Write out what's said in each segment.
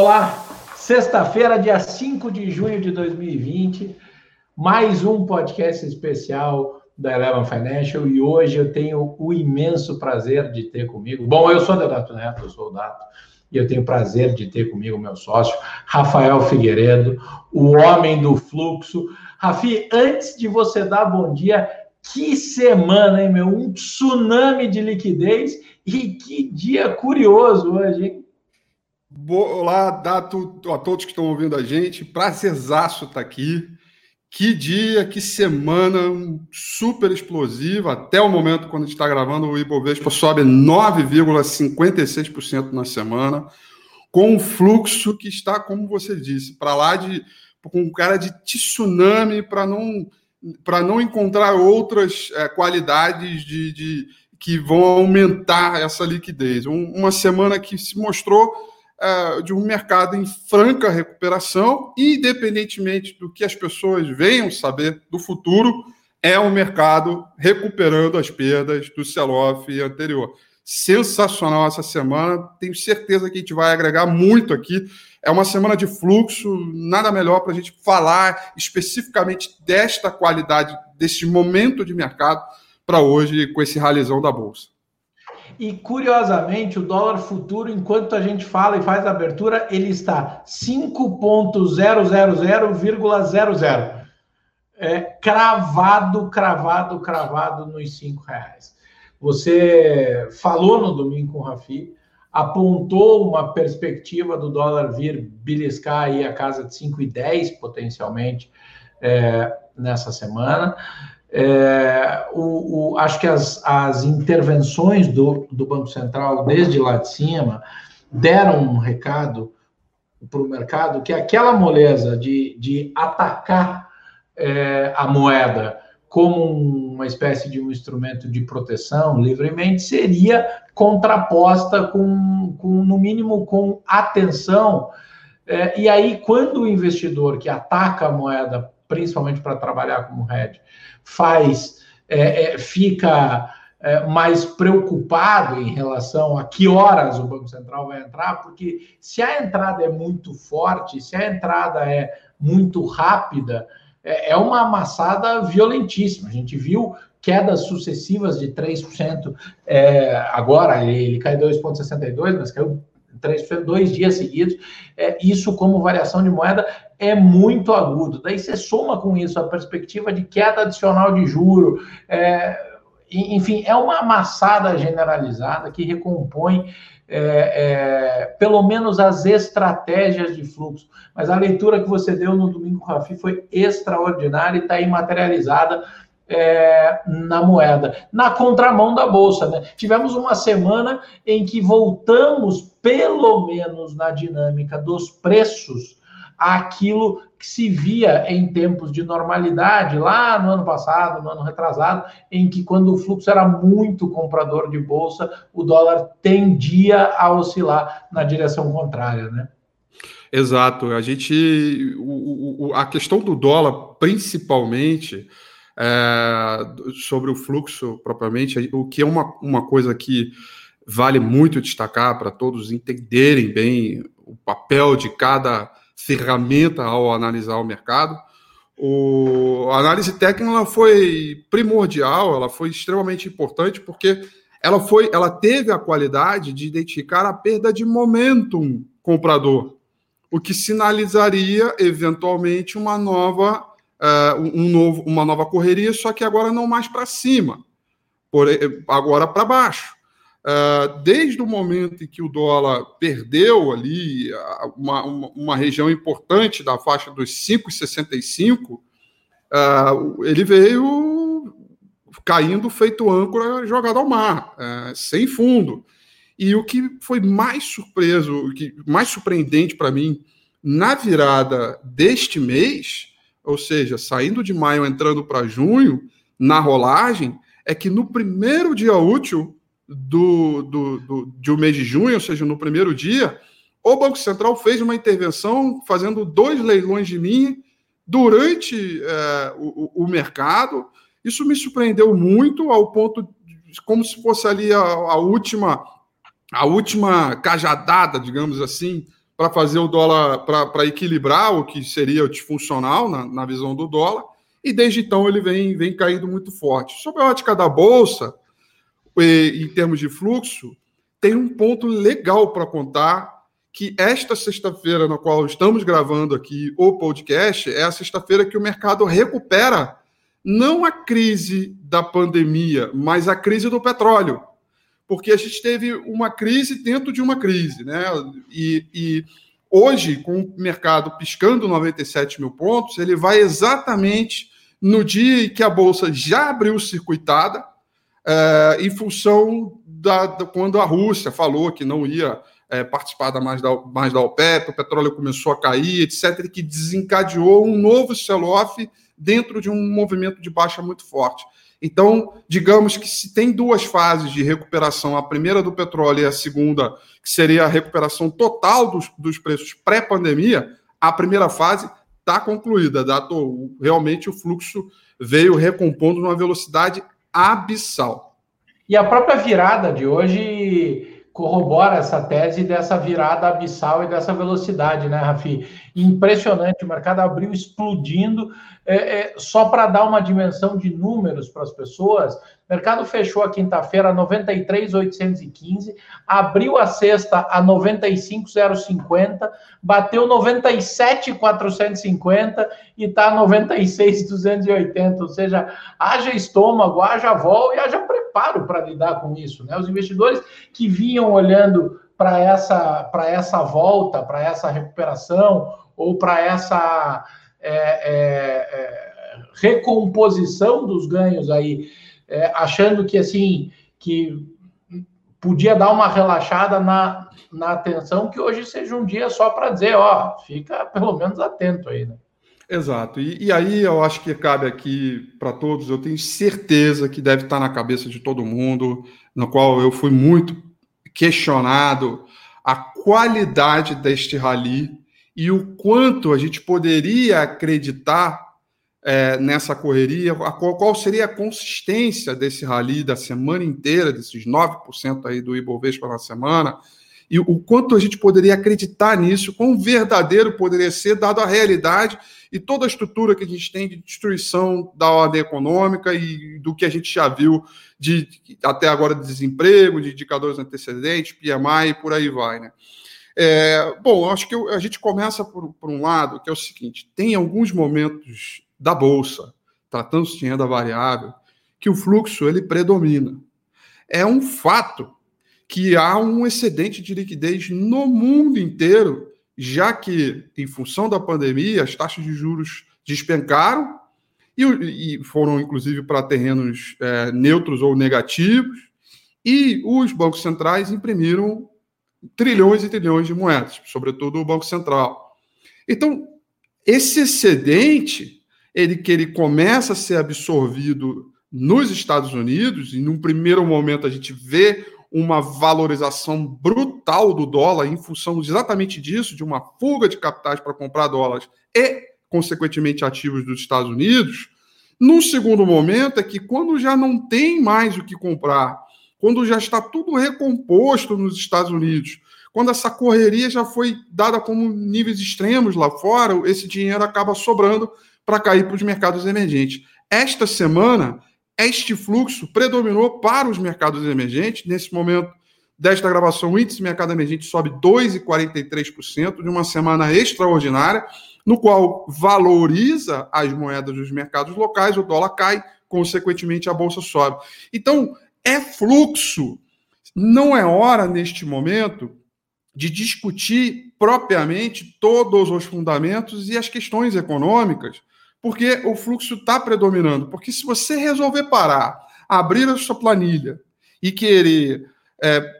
Olá, sexta-feira, dia 5 de junho de 2020, mais um podcast especial da Eleven Financial e hoje eu tenho o imenso prazer de ter comigo. Bom, eu sou o Deodato Neto, eu sou o Dato, e eu tenho o prazer de ter comigo meu sócio, Rafael Figueiredo, o homem do fluxo. Rafi, antes de você dar bom dia, que semana, hein, meu? Um tsunami de liquidez e que dia curioso hoje, hein? Olá, Dato, a todos que estão ouvindo a gente. Prazerzaço estar tá aqui. Que dia, que semana super explosiva. Até o momento, quando a gente está gravando, o Ibovespa sobe 9,56% na semana, com um fluxo que está, como você disse, para lá de com um cara de tsunami para não para não encontrar outras é, qualidades de, de, que vão aumentar essa liquidez. Um, uma semana que se mostrou é, de um mercado em franca recuperação, independentemente do que as pessoas venham saber do futuro, é um mercado recuperando as perdas do sell-off anterior. Sensacional essa semana, tenho certeza que a gente vai agregar muito aqui. É uma semana de fluxo, nada melhor para a gente falar especificamente desta qualidade, deste momento de mercado para hoje com esse ralizão da Bolsa. E curiosamente, o dólar futuro, enquanto a gente fala e faz a abertura, ele está 5.000,00. É, cravado, cravado, cravado nos cinco reais. Você falou no domingo com o Rafi, apontou uma perspectiva do dólar vir beliscar aí a casa de 5,10 potencialmente é, nessa semana. É, o, o, acho que as, as intervenções do, do Banco Central, desde lá de cima, deram um recado para o mercado que aquela moleza de, de atacar é, a moeda como uma espécie de um instrumento de proteção livremente seria contraposta com, com no mínimo, com atenção. É, e aí, quando o investidor que ataca a moeda, principalmente para trabalhar como hedge, faz, é, é, fica é, mais preocupado em relação a que horas o Banco Central vai entrar, porque se a entrada é muito forte, se a entrada é muito rápida, é, é uma amassada violentíssima. A gente viu quedas sucessivas de 3%. É, agora ele, ele caiu 2,62, mas caiu 3% dois dias seguidos. É, isso, como variação de moeda, é muito agudo. Daí você soma com isso a perspectiva de queda adicional de juro. É, enfim, é uma amassada generalizada que recompõe é, é, pelo menos as estratégias de fluxo. Mas a leitura que você deu no domingo, Rafi, foi extraordinária e está aí materializada é, na moeda, na contramão da bolsa. Né? Tivemos uma semana em que voltamos, pelo menos na dinâmica dos preços, aquilo que se via em tempos de normalidade, lá no ano passado, no ano retrasado, em que quando o fluxo era muito comprador de bolsa, o dólar tendia a oscilar na direção contrária, né? Exato. A gente, o, o, a questão do dólar, principalmente, é, sobre o fluxo propriamente, o que é uma, uma coisa que vale muito destacar para todos entenderem bem o papel de cada ferramenta ao analisar o mercado. O, a análise técnica ela foi primordial, ela foi extremamente importante porque ela foi, ela teve a qualidade de identificar a perda de momentum comprador, o que sinalizaria eventualmente uma nova uh, um novo, uma nova correria, só que agora não mais para cima, por, agora para baixo. Uh, desde o momento em que o dólar perdeu ali uma, uma, uma região importante da faixa dos 5,65, uh, ele veio caindo feito âncora jogado ao mar, uh, sem fundo. E o que foi mais surpreso, o que mais surpreendente para mim na virada deste mês ou seja, saindo de maio, entrando para junho, na rolagem, é que no primeiro dia útil do, do, do, de um mês de junho, ou seja, no primeiro dia, o Banco Central fez uma intervenção fazendo dois leilões de mim durante é, o, o, mercado. Isso me surpreendeu muito ao ponto de, como se fosse ali a, a última a última cajadada, digamos assim, para fazer o dólar, para equilibrar o que seria disfuncional na, na visão do dólar, e desde então ele vem, vem caindo muito forte. Sobre a ótica da Bolsa, em termos de fluxo, tem um ponto legal para contar que esta sexta-feira, na qual estamos gravando aqui o podcast, é a sexta-feira que o mercado recupera não a crise da pandemia, mas a crise do petróleo. Porque a gente teve uma crise dentro de uma crise, né? E, e hoje, com o mercado piscando 97 mil pontos, ele vai exatamente no dia em que a Bolsa já abriu circuitada, é, em função da, da, quando a Rússia falou que não ia é, participar da mais, da mais da OPEP, o petróleo começou a cair, etc., que desencadeou um novo sell-off dentro de um movimento de baixa muito forte. Então, digamos que se tem duas fases de recuperação, a primeira do petróleo e a segunda, que seria a recuperação total dos, dos preços pré-pandemia, a primeira fase está concluída, dado realmente o fluxo veio recompondo numa velocidade abissal. E a própria virada de hoje corrobora essa tese dessa virada abissal e dessa velocidade, né, Rafi? Impressionante, o mercado abriu explodindo. É, é, só para dar uma dimensão de números para as pessoas, mercado fechou a quinta-feira a 93,815, abriu a sexta a 95,050, bateu 97,450 e está 96,280. Ou seja, haja estômago, haja vol e haja preparo para lidar com isso. Né? Os investidores que vinham olhando para essa, essa volta, para essa recuperação ou para essa é, é, é, recomposição dos ganhos aí, é, achando que assim que podia dar uma relaxada na, na atenção, que hoje seja um dia só para dizer, ó, fica pelo menos atento aí, né? Exato. E, e, aí eu acho que cabe aqui para todos, eu tenho certeza que deve estar na cabeça de todo mundo, no qual eu fui muito questionado a qualidade deste rally e o quanto a gente poderia acreditar é, nessa correria, qual, qual, seria a consistência desse rally da semana inteira, desses 9% aí do Ibovespa na semana, e o quanto a gente poderia acreditar nisso, quão verdadeiro poderia ser, dado a realidade e toda a estrutura que a gente tem de destruição da ordem econômica e do que a gente já viu de até agora de desemprego, de indicadores antecedentes, PMI e por aí vai, né? É, bom, acho que a gente começa por, por, um lado, que é o seguinte: tem alguns momentos da Bolsa, tratando-se de renda variável, que o fluxo ele predomina. É um fato que há um excedente de liquidez no mundo inteiro, já que, em função da pandemia, as taxas de juros despencaram e, e foram, inclusive, para terrenos é, neutros ou negativos, e os bancos centrais imprimiram trilhões e trilhões de moedas, sobretudo o Banco Central. Então, esse excedente, ele que ele começa a ser absorvido nos Estados Unidos, e num primeiro momento a gente vê uma valorização brutal do dólar em função exatamente disso, de uma fuga de capitais para comprar dólares e, consequentemente, ativos dos Estados Unidos. No segundo momento é que quando já não tem mais o que comprar quando já está tudo recomposto nos Estados Unidos, quando essa correria já foi dada como níveis extremos lá fora, esse dinheiro acaba sobrando para cair para os mercados emergentes. Esta semana, este fluxo predominou para os mercados emergentes. Nesse momento desta gravação, o índice mercado emergente sobe 2,43% de uma semana extraordinária, no qual valoriza as moedas dos mercados locais, o dólar cai, consequentemente a bolsa sobe. Então, é fluxo. Não é hora, neste momento, de discutir propriamente todos os fundamentos e as questões econômicas, porque o fluxo está predominando. Porque se você resolver parar, abrir a sua planilha e querer é,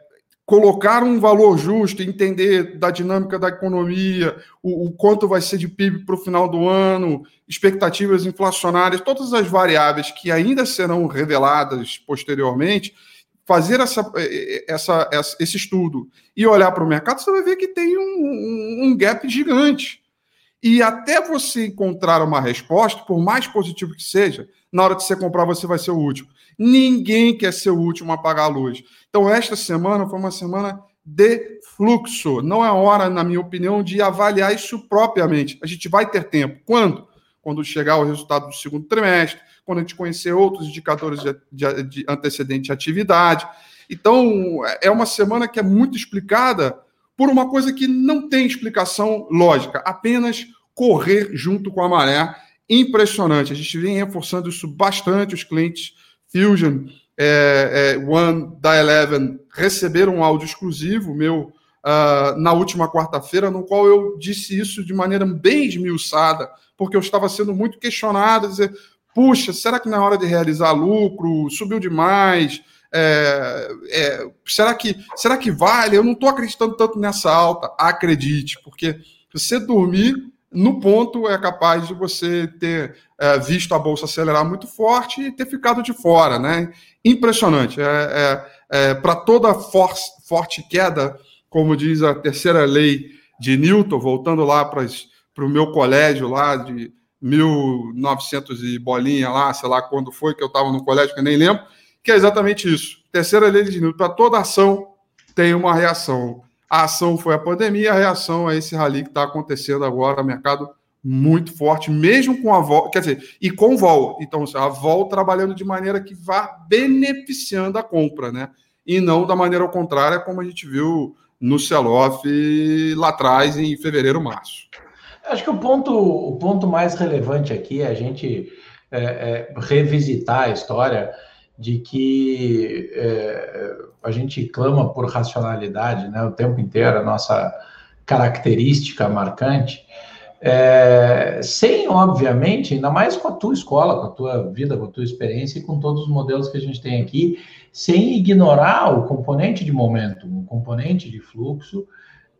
colocar um valor justo, entender da dinâmica da economia, o, o quanto vai ser de PIB para o final do ano, expectativas inflacionárias, todas as variáveis que ainda serão reveladas posteriormente, fazer essa, essa, essa esse estudo e olhar para o mercado, você vai ver que tem um, um gap gigante. E até você encontrar uma resposta, por mais positivo que seja, na hora de você comprar, você vai ser o último. Ninguém quer ser o último a apagar a luz. Então, esta semana foi uma semana de fluxo. Não é hora, na minha opinião, de avaliar isso propriamente. A gente vai ter tempo. Quando? Quando chegar o resultado do segundo trimestre, quando a gente conhecer outros indicadores de, de, de antecedente de atividade. Então, é uma semana que é muito explicada por uma coisa que não tem explicação lógica, apenas correr junto com a maré. Impressionante. A gente vem reforçando isso bastante. Os clientes Fusion, é, é, One da Eleven receberam um áudio exclusivo meu uh, na última quarta-feira, no qual eu disse isso de maneira bem esmiuçada, porque eu estava sendo muito questionado, dizer, puxa, será que na hora de realizar lucro subiu demais? É, é, será, que, será que vale? Eu não estou acreditando tanto nessa alta. Acredite, porque você dormir no ponto, é capaz de você ter é, visto a bolsa acelerar muito forte e ter ficado de fora. Né? Impressionante. É, é, é Para toda for forte queda, como diz a terceira lei de Newton, voltando lá para o meu colégio lá de 1900 e bolinha lá, sei lá quando foi que eu estava no colégio, que eu nem lembro, que é exatamente isso. Terceira lei de Newton, para toda ação tem uma reação. A ação foi a pandemia, a reação é esse rally que está acontecendo agora, mercado muito forte, mesmo com a vol, quer dizer, e com vol. Então, a vol trabalhando de maneira que vá beneficiando a compra, né? E não da maneira ao contrário, como a gente viu no sell-off lá atrás, em fevereiro, março. Acho que o ponto, o ponto mais relevante aqui é a gente é, é, revisitar a história de que é, a gente clama por racionalidade né, o tempo inteiro, a nossa característica marcante, é, sem, obviamente, ainda mais com a tua escola, com a tua vida, com a tua experiência e com todos os modelos que a gente tem aqui, sem ignorar o componente de momento, o componente de fluxo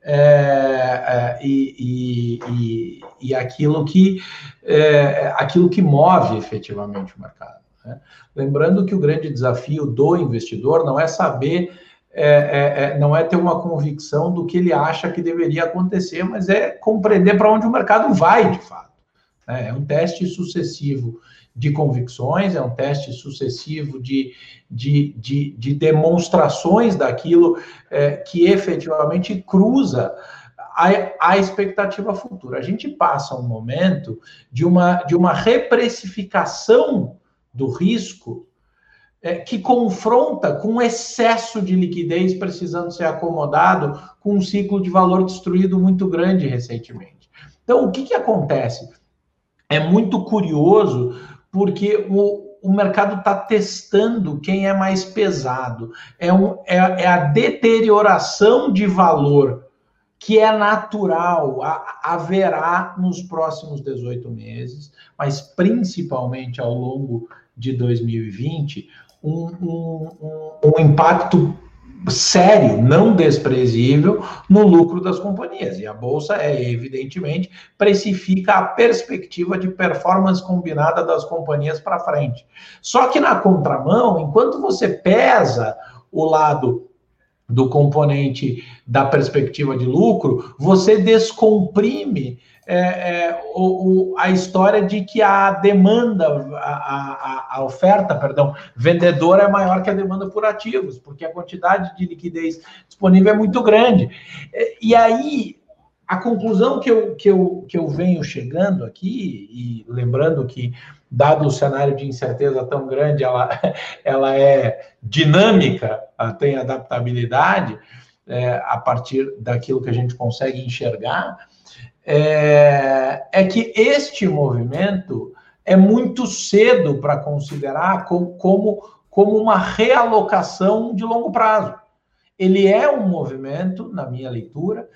é, é, e, e, e, aquilo que é, aquilo que move efetivamente o mercado. Né? Lembrando que o grande desafio do investidor não é saber, é, é, é, não é ter uma convicção do que ele acha que deveria acontecer, mas é compreender para onde o mercado vai de fato. Né? É um teste sucessivo de convicções, é um teste sucessivo de, de, de, de demonstrações daquilo é, que efetivamente cruza a, a, expectativa futura. A gente passa um momento de uma, de uma reprecificação do risco é, que confronta com excesso de liquidez precisando ser acomodado com um ciclo de valor destruído muito grande recentemente. Então, o que, que acontece? É muito curioso porque o, o mercado está testando quem é mais pesado. É, um, é, é a deterioração de valor que é natural, a, haverá nos próximos 18 meses, mas principalmente ao longo de 2020, um, um, um, impacto sério, não desprezível, no lucro das companhias. E a Bolsa, é evidentemente, precifica a perspectiva de performance combinada das companhias para frente. Só que na contramão, enquanto você pesa o lado do componente da perspectiva de lucro, você descomprime é, é, o, o, a história de que a demanda, a, a, a, oferta, perdão, vendedora é maior que a demanda por ativos, porque a quantidade de liquidez disponível é muito grande. É, e aí, a conclusão que eu, que eu, que eu venho chegando aqui, e lembrando que, dado o cenário de incerteza tão grande, ela, ela é dinâmica, ela tem adaptabilidade, é, a partir daquilo que a gente consegue enxergar, é, é que este movimento é muito cedo para considerar como, como, como uma realocação de longo prazo. Ele é um movimento, na minha leitura,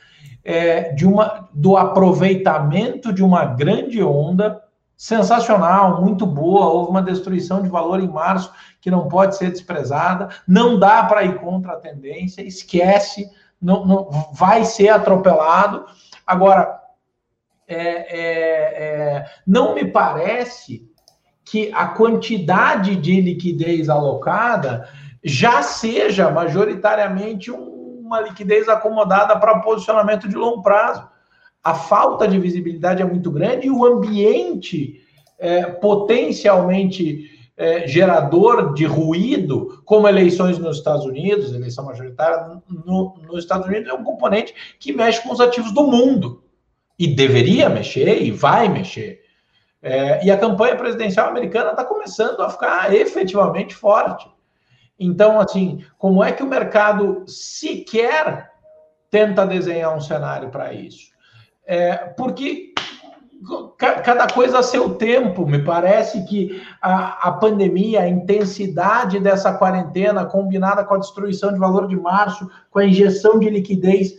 é, de uma, do aproveitamento de uma grande onda sensacional, muito boa. Houve uma destruição de valor em março que não pode ser desprezada. Não dá para ir contra a tendência, esquece, não, não vai ser atropelado. Agora, é, é, é, não me parece que a quantidade de liquidez alocada já seja majoritariamente um, uma liquidez acomodada para posicionamento de longo prazo. A falta de visibilidade é muito grande e o ambiente é, potencialmente é, gerador de ruído, como eleições nos Estados Unidos, eleição majoritária no, nos Estados Unidos é um componente que mexe com os ativos do mundo. E deveria mexer, e vai mexer. É, e a campanha presidencial americana está começando a ficar efetivamente forte. Então, assim, como é que o mercado sequer tenta desenhar um cenário para isso? É, porque cada coisa a seu tempo. Me parece que a, a, pandemia, a intensidade dessa quarentena, combinada com a destruição de valor de março, com a injeção de liquidez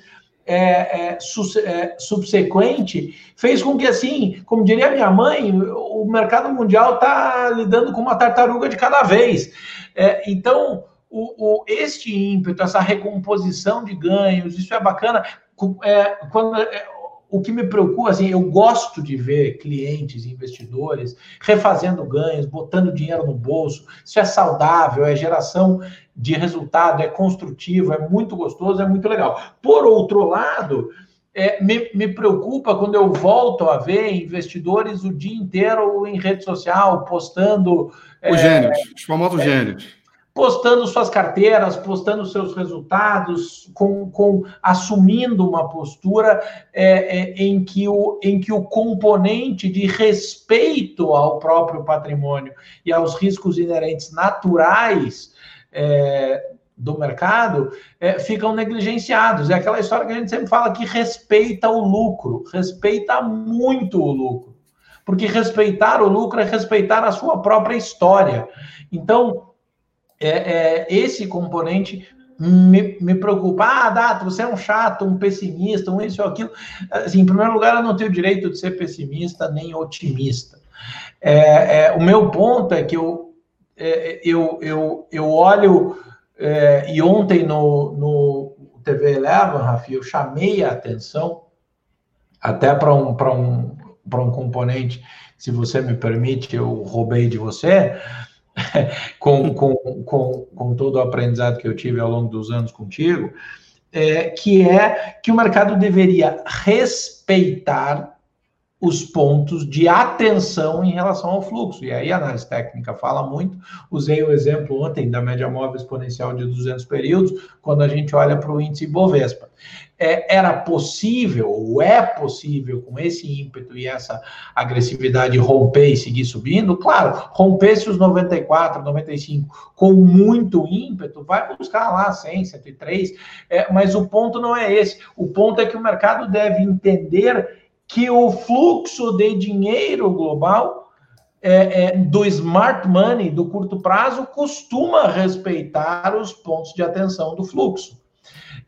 é, é, é, subsequente, fez com que, assim, como diria minha mãe, o mercado mundial está lidando com uma tartaruga de cada vez. É, então, o, o, este ímpeto, essa recomposição de ganhos, isso é bacana. É, quando é, o que me preocupa, assim, eu gosto de ver clientes, investidores refazendo ganhos, botando dinheiro no bolso. Isso é saudável, é geração de resultado, é construtivo, é muito gostoso, é muito legal. Por outro lado, é, me, me, preocupa quando eu volto a ver investidores o dia inteiro em rede social postando. Os é, gênios, os famosos é, gênios postando suas carteiras, postando seus resultados, com, com assumindo uma postura é, é, em, que o, em que o componente de respeito ao próprio patrimônio e aos riscos inerentes naturais é, do mercado é, ficam negligenciados. É aquela história que a gente sempre fala que respeita o lucro, respeita muito o lucro. Porque respeitar o lucro é respeitar a sua própria história. Então, é, é, esse componente me, me preocupa. Ah, Dato, você é um chato, um pessimista, um isso ou aquilo. Assim, em primeiro lugar, eu não tenho o direito de ser pessimista nem otimista. É, é, o meu ponto é que eu, é, eu, eu, eu olho, é, e ontem no, no TV Eleven, Rafi, eu chamei a atenção até para um, um, um componente, se você me permite, eu roubei de você, com, com, com, com todo o aprendizado que eu tive ao longo dos anos contigo, é, que é que o mercado deveria respeitar os pontos de atenção em relação ao fluxo. E aí a análise técnica fala muito. Usei o exemplo ontem da média móvel exponencial de 200 períodos, quando a gente olha para o índice Bovespa é, era possível, ou é possível, com esse ímpeto e essa agressividade, romper e seguir subindo? Claro, romper-se os 94, 95 com muito ímpeto, vai buscar lá 100, 103, é, mas o ponto não é esse. O ponto é que o mercado deve entender que o fluxo de dinheiro global é, é, do smart money, do curto prazo, costuma respeitar os pontos de atenção do fluxo.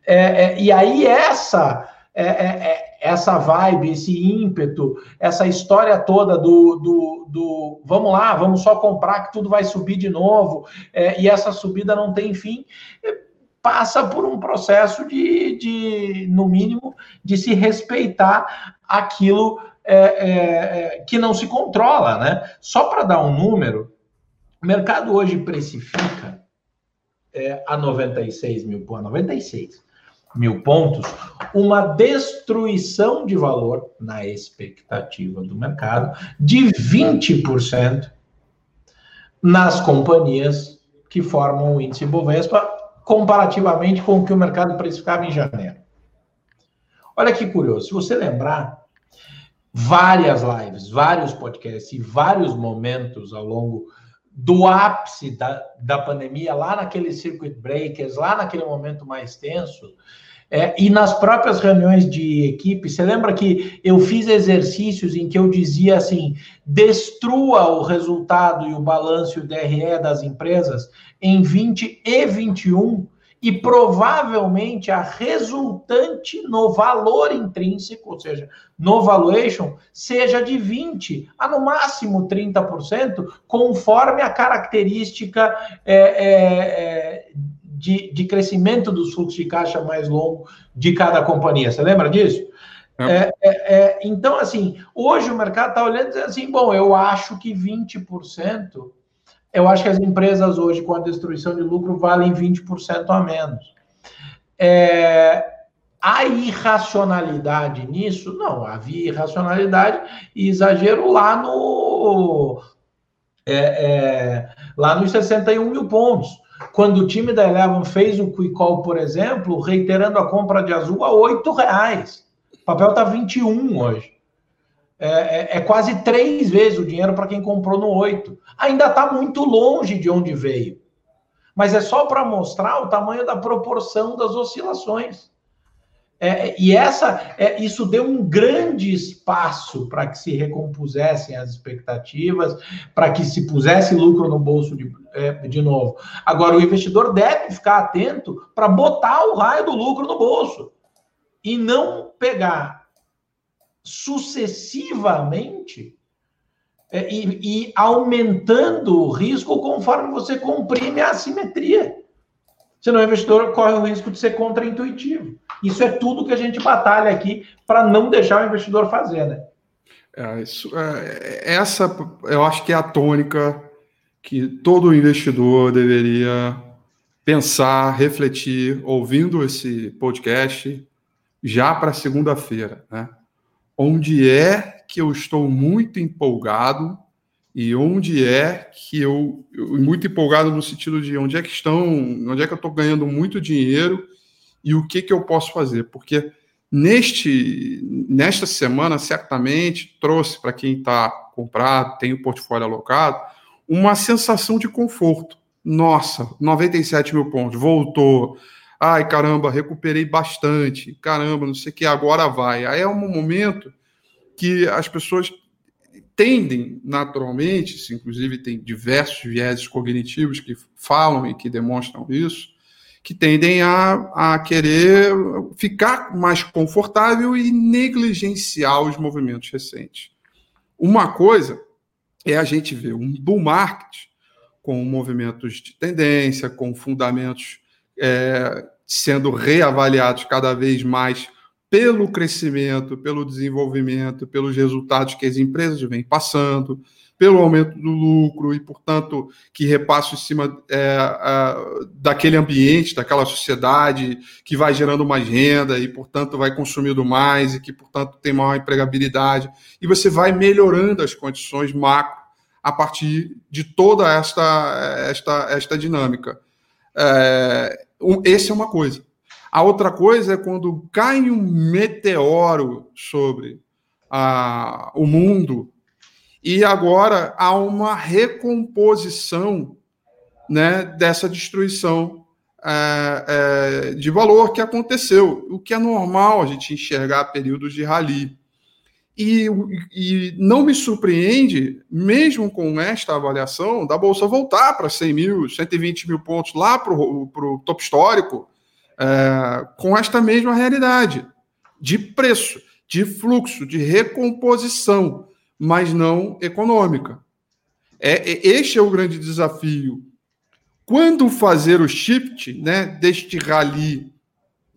É, é, e aí essa é, é, é, essa vibe, esse ímpeto, essa história toda do, do, do, vamos lá, vamos só comprar que tudo vai subir de novo, é, e essa subida não tem fim, passa por um processo de, de no mínimo, de se respeitar aquilo que não se controla, né? Só para dar um número, o mercado hoje precifica a 96 mil, pô, 96 mil pontos, uma destruição de valor na expectativa do mercado de 20% nas companhias que formam o índice Bovespa, comparativamente com o que o mercado precificava em janeiro. Olha que curioso, se você lembrar, várias lives, vários podcasts e vários momentos ao longo do ápice da, da pandemia, lá naquele circuit breakers, lá naquele momento mais tenso, é, e nas próprias reuniões de equipe, você lembra que eu fiz exercícios em que eu dizia assim: destrua o resultado e o balanço e o DRE das empresas em 20 e 21, e provavelmente a resultante no valor intrínseco, ou seja, no valuation, seja de 20% a no máximo 30%, conforme a característica. É, é, é de, de crescimento dos fluxos de caixa mais longo de cada companhia. Você lembra disso? É. É, é, é então, assim, hoje o mercado está olhando e dizendo assim: bom, eu acho que 20%, eu acho que as empresas hoje, com a destruição de lucro, valem 20% a menos. É, a irracionalidade nisso? Não, havia irracionalidade e exagero lá no, é, é, lá nos 61 mil pontos. Quando o time da Eleven fez o quick por exemplo, reiterando a compra de azul a R$ reais. O papel está 21 hoje. É, é, é, quase três vezes o dinheiro para quem comprou no 8. Ainda está muito longe de onde veio. Mas é só para mostrar o tamanho da proporção das oscilações. É, e essa, é, isso deu um grande espaço para que se recompusessem as expectativas, para que se pusesse lucro no bolso de, é, de novo. Agora, o investidor deve ficar atento para botar o raio do lucro no bolso e não pegar sucessivamente é, e, e aumentando o risco conforme você comprime a assimetria. Senão o investidor corre o risco de ser contraintuitivo. Isso é tudo que a gente batalha aqui para não deixar o investidor fazer, né? É, isso, é, essa eu acho que é a tônica que todo investidor deveria pensar, refletir, ouvindo esse podcast já para segunda-feira, né? Onde é que eu estou muito empolgado e onde é que eu, eu muito empolgado no sentido de onde é que estão, onde é que eu estou ganhando muito dinheiro e o que que eu posso fazer, porque neste nesta semana certamente trouxe para quem está comprado, tem o portfólio alocado, uma sensação de conforto. Nossa, 97 mil pontos, voltou. Ai, caramba, recuperei bastante. Caramba, não sei o que, agora vai. Aí é um momento que as pessoas tendem naturalmente, inclusive tem diversos vieses cognitivos que falam e que demonstram isso, que tendem a, a querer ficar mais confortável e negligenciar os movimentos recentes. Uma coisa é a gente ver um bull market com movimentos de tendência, com fundamentos é, sendo reavaliados cada vez mais pelo crescimento, pelo desenvolvimento, pelos resultados que as empresas vêm passando, pelo aumento do lucro e, portanto, que repasso em cima é, daquele ambiente, daquela sociedade que vai gerando mais renda e, portanto, vai consumindo mais e que, portanto, tem maior empregabilidade. E você vai melhorando as condições macro a partir de toda esta, esta, esta dinâmica. É, essa é uma coisa. A outra coisa é quando cai um meteoro sobre a, o mundo e agora há uma recomposição né, dessa destruição é, é, de valor que aconteceu, o que é normal a gente enxergar períodos de rally. E, e não me surpreende, mesmo com esta avaliação, da Bolsa voltar para 100 mil, 120 mil pontos lá para o topo histórico, é, com esta mesma realidade de preço, de fluxo, de recomposição, mas não econômica. É, é, este é o grande desafio. Quando fazer o shift né, deste rally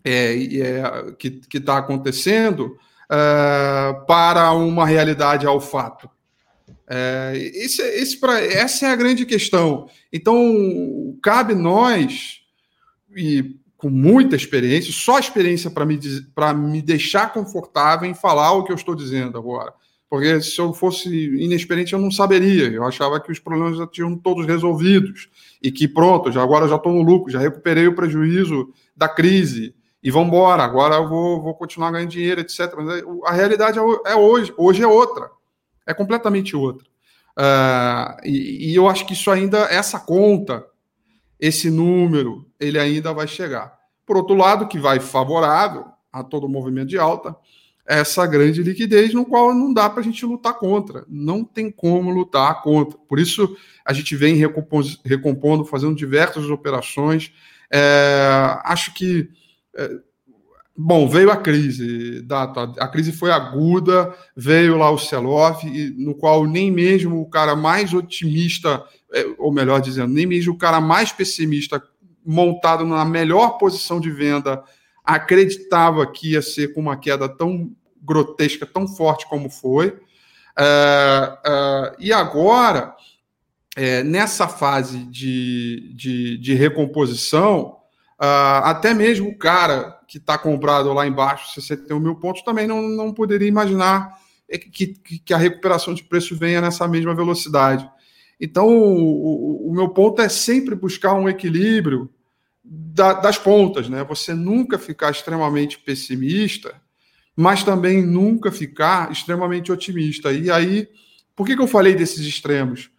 é, é, que está acontecendo é, para uma realidade ao fato? É, esse, esse pra, essa é a grande questão. Então, cabe nós, e com muita experiência, só experiência para me, me deixar confortável em falar o que eu estou dizendo agora. Porque se eu fosse inexperiente, eu não saberia. Eu achava que os problemas já tinham todos resolvidos e que pronto, já agora já estou no lucro, já recuperei o prejuízo da crise e vamos embora. Agora eu vou, vou continuar ganhando dinheiro, etc. Mas a realidade é, é hoje. Hoje é outra. É completamente outra. Uh, e, e eu acho que isso ainda, essa conta, esse número, ele ainda vai chegar. Por outro lado, que vai favorável a todo o movimento de alta, essa grande liquidez no qual não dá para a gente lutar contra. Não tem como lutar contra. Por isso, a gente vem recompondo, fazendo diversas operações. É, acho que. É, bom, veio a crise, data, a crise foi aguda, veio lá o sell-off, no qual nem mesmo o cara mais otimista é, ou melhor dizendo, nem mesmo o cara mais pessimista, montado na melhor posição de venda, acreditava que ia ser com uma queda tão grotesca, tão forte como foi. É, é, e agora, é, nessa fase de, de, de recomposição, até mesmo o cara que está comprado lá embaixo, 61 mil pontos, também não, não poderia imaginar que, que, a recuperação de preço venha nessa mesma velocidade. Então, o, o, meu ponto é sempre buscar um equilíbrio da, das pontas, né? Você nunca ficar extremamente pessimista, mas também nunca ficar extremamente otimista. E aí, por que, que eu falei desses extremos?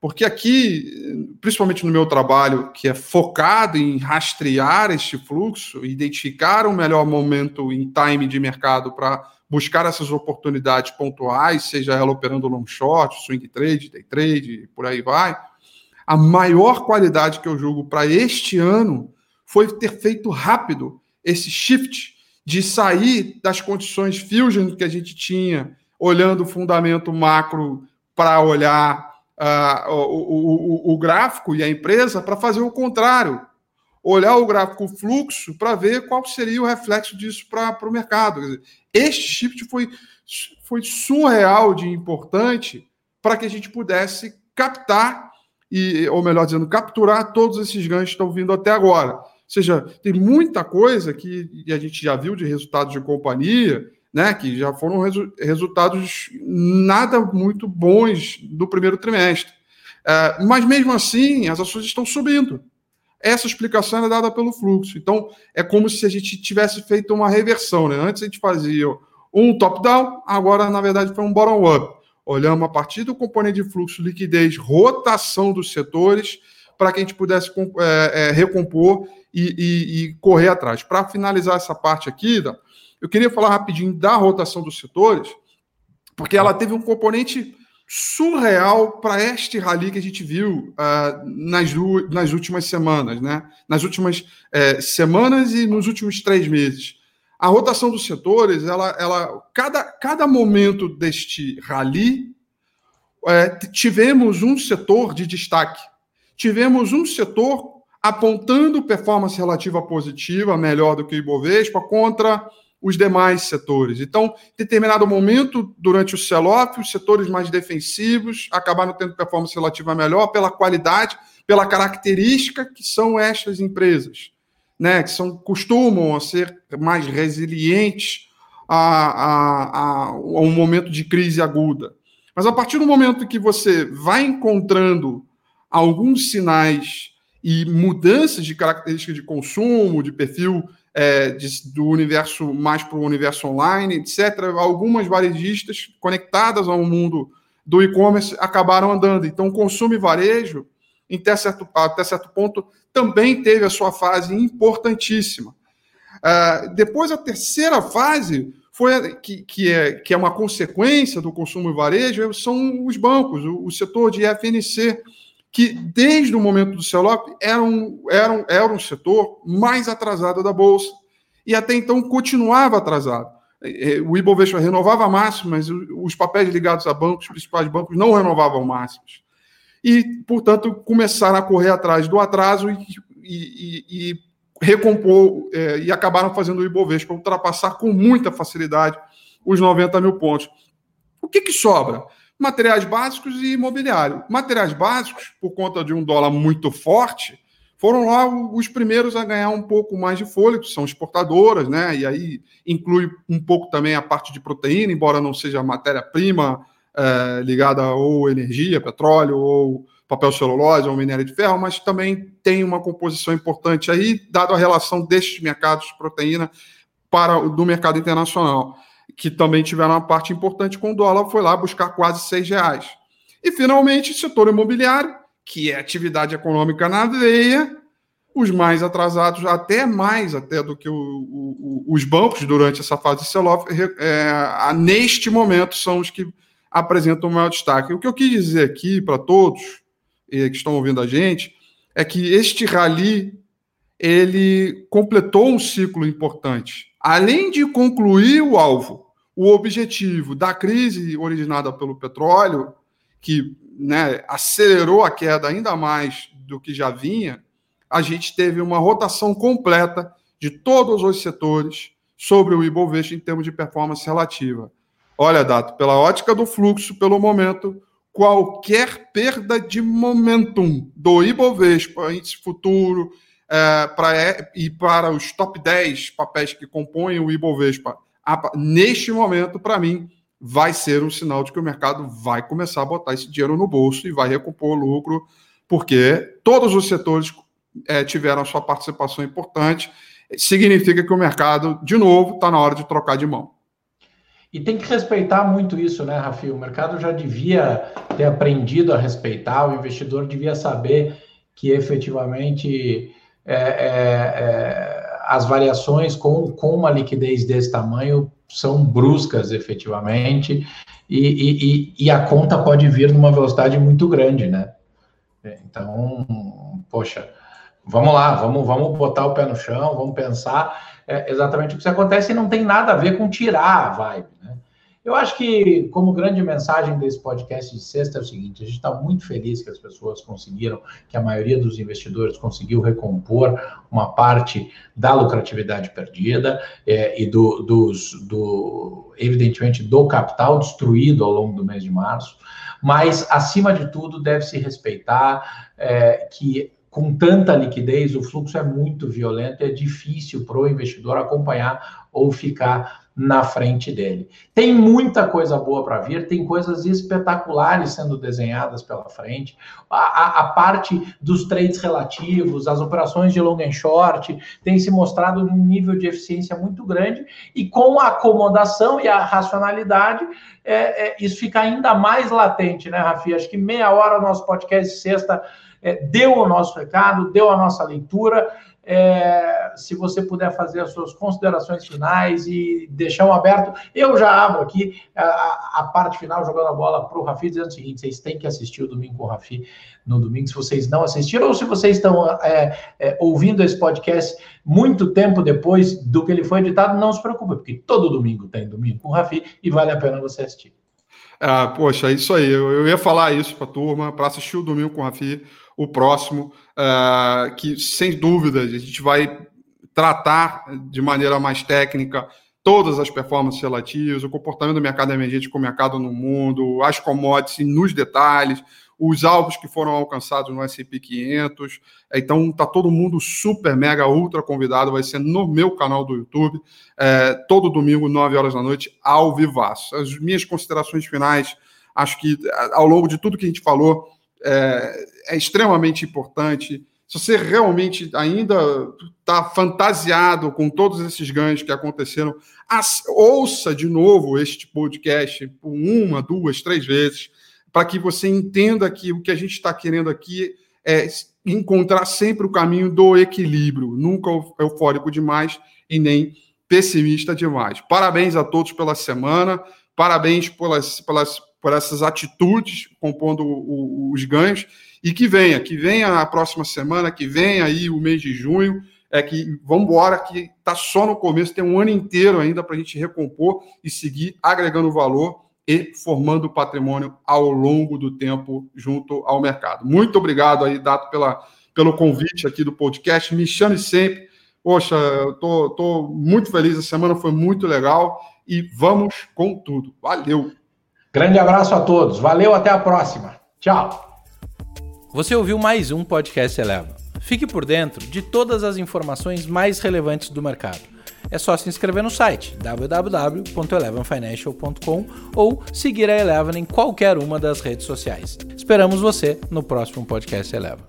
Porque aqui, principalmente no meu trabalho, que é focado em rastrear este fluxo, identificar o um melhor momento em time de mercado para buscar essas oportunidades pontuais, seja ela operando long short, swing trade, day trade, por aí vai. A maior qualidade que eu julgo para este ano foi ter feito rápido esse shift de sair das condições fusion que a gente tinha, olhando o fundamento macro para olhar uh, o, o, o, gráfico e a empresa, para fazer o contrário. Olhar o gráfico fluxo para ver qual seria o reflexo disso para o mercado. Dizer, este shift foi, foi surreal de importante para que a gente pudesse captar, e, ou melhor dizendo, capturar todos esses ganhos que estão vindo até agora. Ou seja, tem muita coisa que a gente já viu de resultados de companhia, né, que já foram resu resultados nada muito bons do primeiro trimestre. É, mas mesmo assim, as ações estão subindo. Essa explicação é dada pelo fluxo. Então, é como se a gente tivesse feito uma reversão. Né? Antes a gente fazia um top-down, agora, na verdade, foi um bottom-up. Olhamos a partir do componente de fluxo, liquidez, rotação dos setores, para que a gente pudesse é, é, recompor e, e, e, correr atrás. Para finalizar essa parte aqui, eu queria falar rapidinho da rotação dos setores, porque ela teve um componente surreal para este rally que a gente viu uh, nas, nas últimas semanas, né? Nas últimas é, semanas e nos últimos três meses. A rotação dos setores, ela, ela cada, cada momento deste rally, é, tivemos um setor de destaque. Tivemos um setor apontando performance relativa positiva, melhor do que o Ibovespa, contra os demais setores. Então, em determinado momento, durante o sell-off, os setores mais defensivos acabaram tendo performance relativa melhor pela qualidade, pela característica que são estas empresas, né, que são, costumam ser mais resilientes a, a, a, um momento de crise aguda. Mas a partir do momento que você vai encontrando alguns sinais e mudanças de características de consumo, de perfil é, de, do universo mais para o universo online, etc. Algumas varejistas conectadas ao mundo do e-commerce acabaram andando. Então, consumo e varejo, até certo, até certo ponto, também teve a sua fase importantíssima. Uh, depois, a terceira fase foi que, que, é, que é uma consequência do consumo e varejo, são os bancos, o, o setor de FNC, que desde o momento do sell-off era um, era, um, era um setor mais atrasado da Bolsa. E até então continuava atrasado. É, é, o Ibovespa renovava máximas, os papéis ligados a bancos, os principais bancos, não renovavam máximas. E, portanto, começaram a correr atrás do atraso e, e, e recompor, é, e acabaram fazendo o Ibovespa ultrapassar com muita facilidade os 90 mil pontos. O que, que sobra? Materiais básicos e imobiliário. Materiais básicos, por conta de um dólar muito forte, foram lá os primeiros a ganhar um pouco mais de fôlego, são exportadoras, né? E aí inclui um pouco também a parte de proteína, embora não seja matéria-prima é, ligada ou energia, petróleo, ou papel celulose, ou minério de ferro, mas também tem uma composição importante aí, dado a relação destes mercados de proteína para do mercado internacional que também tiveram uma parte importante com o dólar, foi lá buscar quase seis reais. E, finalmente, setor imobiliário, que é atividade econômica na veia, os mais atrasados, até mais até do que o, o, os bancos durante essa fase de sell-off, é, neste momento são os que apresentam o maior destaque. O que eu quis dizer aqui para todos que estão ouvindo a gente é que este rally ele completou um ciclo importante além de concluir o alvo, o objetivo da crise originada pelo petróleo, que né, acelerou a queda ainda mais do que já vinha, a gente teve uma rotação completa de todos os setores sobre o Ibovespa em termos de performance relativa. Olha, Dato, pela ótica do fluxo, pelo momento, qualquer perda de momentum do Ibovespa, índice futuro, é, para, e para os top 10 papéis que compõem o Ibovespa, neste momento, para mim, vai ser um sinal de que o mercado vai começar a botar esse dinheiro no bolso e vai recompor o lucro, porque todos os setores é, tiveram a sua participação importante. Significa que o mercado, de novo, está na hora de trocar de mão. E tem que respeitar muito isso, né, Rafi? O mercado já devia ter aprendido a respeitar, o investidor devia saber que efetivamente é, é, é, as variações com, com uma liquidez desse tamanho são bruscas, efetivamente, e, e, e a conta pode vir numa velocidade muito grande, né? Então, poxa, vamos lá, vamos, vamos botar o pé no chão, vamos pensar é, exatamente o que acontece e não tem nada a ver com tirar a vibe, né? Eu acho que, como grande mensagem desse podcast de sexta, é o seguinte: a gente está muito feliz que as pessoas conseguiram, que a maioria dos investidores conseguiu recompor uma parte da lucratividade perdida é, e do, dos, do, evidentemente, do capital destruído ao longo do mês de março. Mas, acima de tudo, deve-se respeitar é, que com tanta liquidez, o fluxo é muito violento, é difícil para o investidor acompanhar ou ficar na frente dele. Tem muita coisa boa para vir, tem coisas espetaculares sendo desenhadas pela frente. A, a, a, parte dos trades relativos, as operações de long and short, tem se mostrado num nível de eficiência muito grande e com a acomodação e a racionalidade, é, é, isso fica ainda mais latente, né, Rafi? Acho que meia hora o nosso podcast sexta é, deu o nosso recado, deu a nossa leitura. É, se você puder fazer as suas considerações finais e deixar um aberto, eu já abro aqui a, a parte final, jogando a bola para o Rafi, dizendo o seguinte: vocês têm que assistir o Domingo com o Rafi no domingo, se vocês não assistiram, ou se vocês estão é, é, ouvindo esse podcast muito tempo depois do que ele foi editado, não se preocupe, porque todo domingo tem Domingo com o Rafi e vale a pena você assistir. Ah, poxa, é isso aí. Eu, eu ia falar isso para a turma, para assistir o Domingo com o Rafi o próximo, uh, que sem dúvida a gente vai tratar de maneira mais técnica todas as performances relativas, o comportamento do mercado emergente com o mercado no mundo, as commodities nos detalhes, os alvos que foram alcançados no S&P 500. Então, tá todo mundo super, mega, ultra convidado. Vai ser no meu canal do YouTube, é, todo domingo, 9 horas da noite, ao vivaço. As minhas considerações finais, acho que ao longo de tudo que a gente falou, é, é extremamente importante. Se você realmente ainda está fantasiado com todos esses ganhos que aconteceram, ouça de novo este podcast por uma, duas, três vezes, para que você entenda que o que a gente está querendo aqui é encontrar sempre o caminho do equilíbrio, nunca eufórico demais e nem pessimista demais. Parabéns a todos pela semana, parabéns pelas, pelas por essas atitudes compondo o, o, os ganhos e que venha, que venha a próxima semana, que venha aí o mês de junho, é que vamos embora, que está só no começo, tem um ano inteiro ainda para a gente recompor e seguir agregando valor e formando patrimônio ao longo do tempo junto ao mercado. Muito obrigado aí, Dato, pela, pelo convite aqui do podcast. Me chame sempre. Poxa, eu tô, tô muito feliz, a semana foi muito legal e vamos com tudo. Valeu! Grande abraço a todos. Valeu, até a próxima. Tchau. Você ouviu mais um podcast Eleva. Fique por dentro de todas as informações mais relevantes do mercado. É só se inscrever no site www.elevenfinancial.com ou seguir a Eleven em qualquer uma das redes sociais. Esperamos você no próximo podcast Eleva.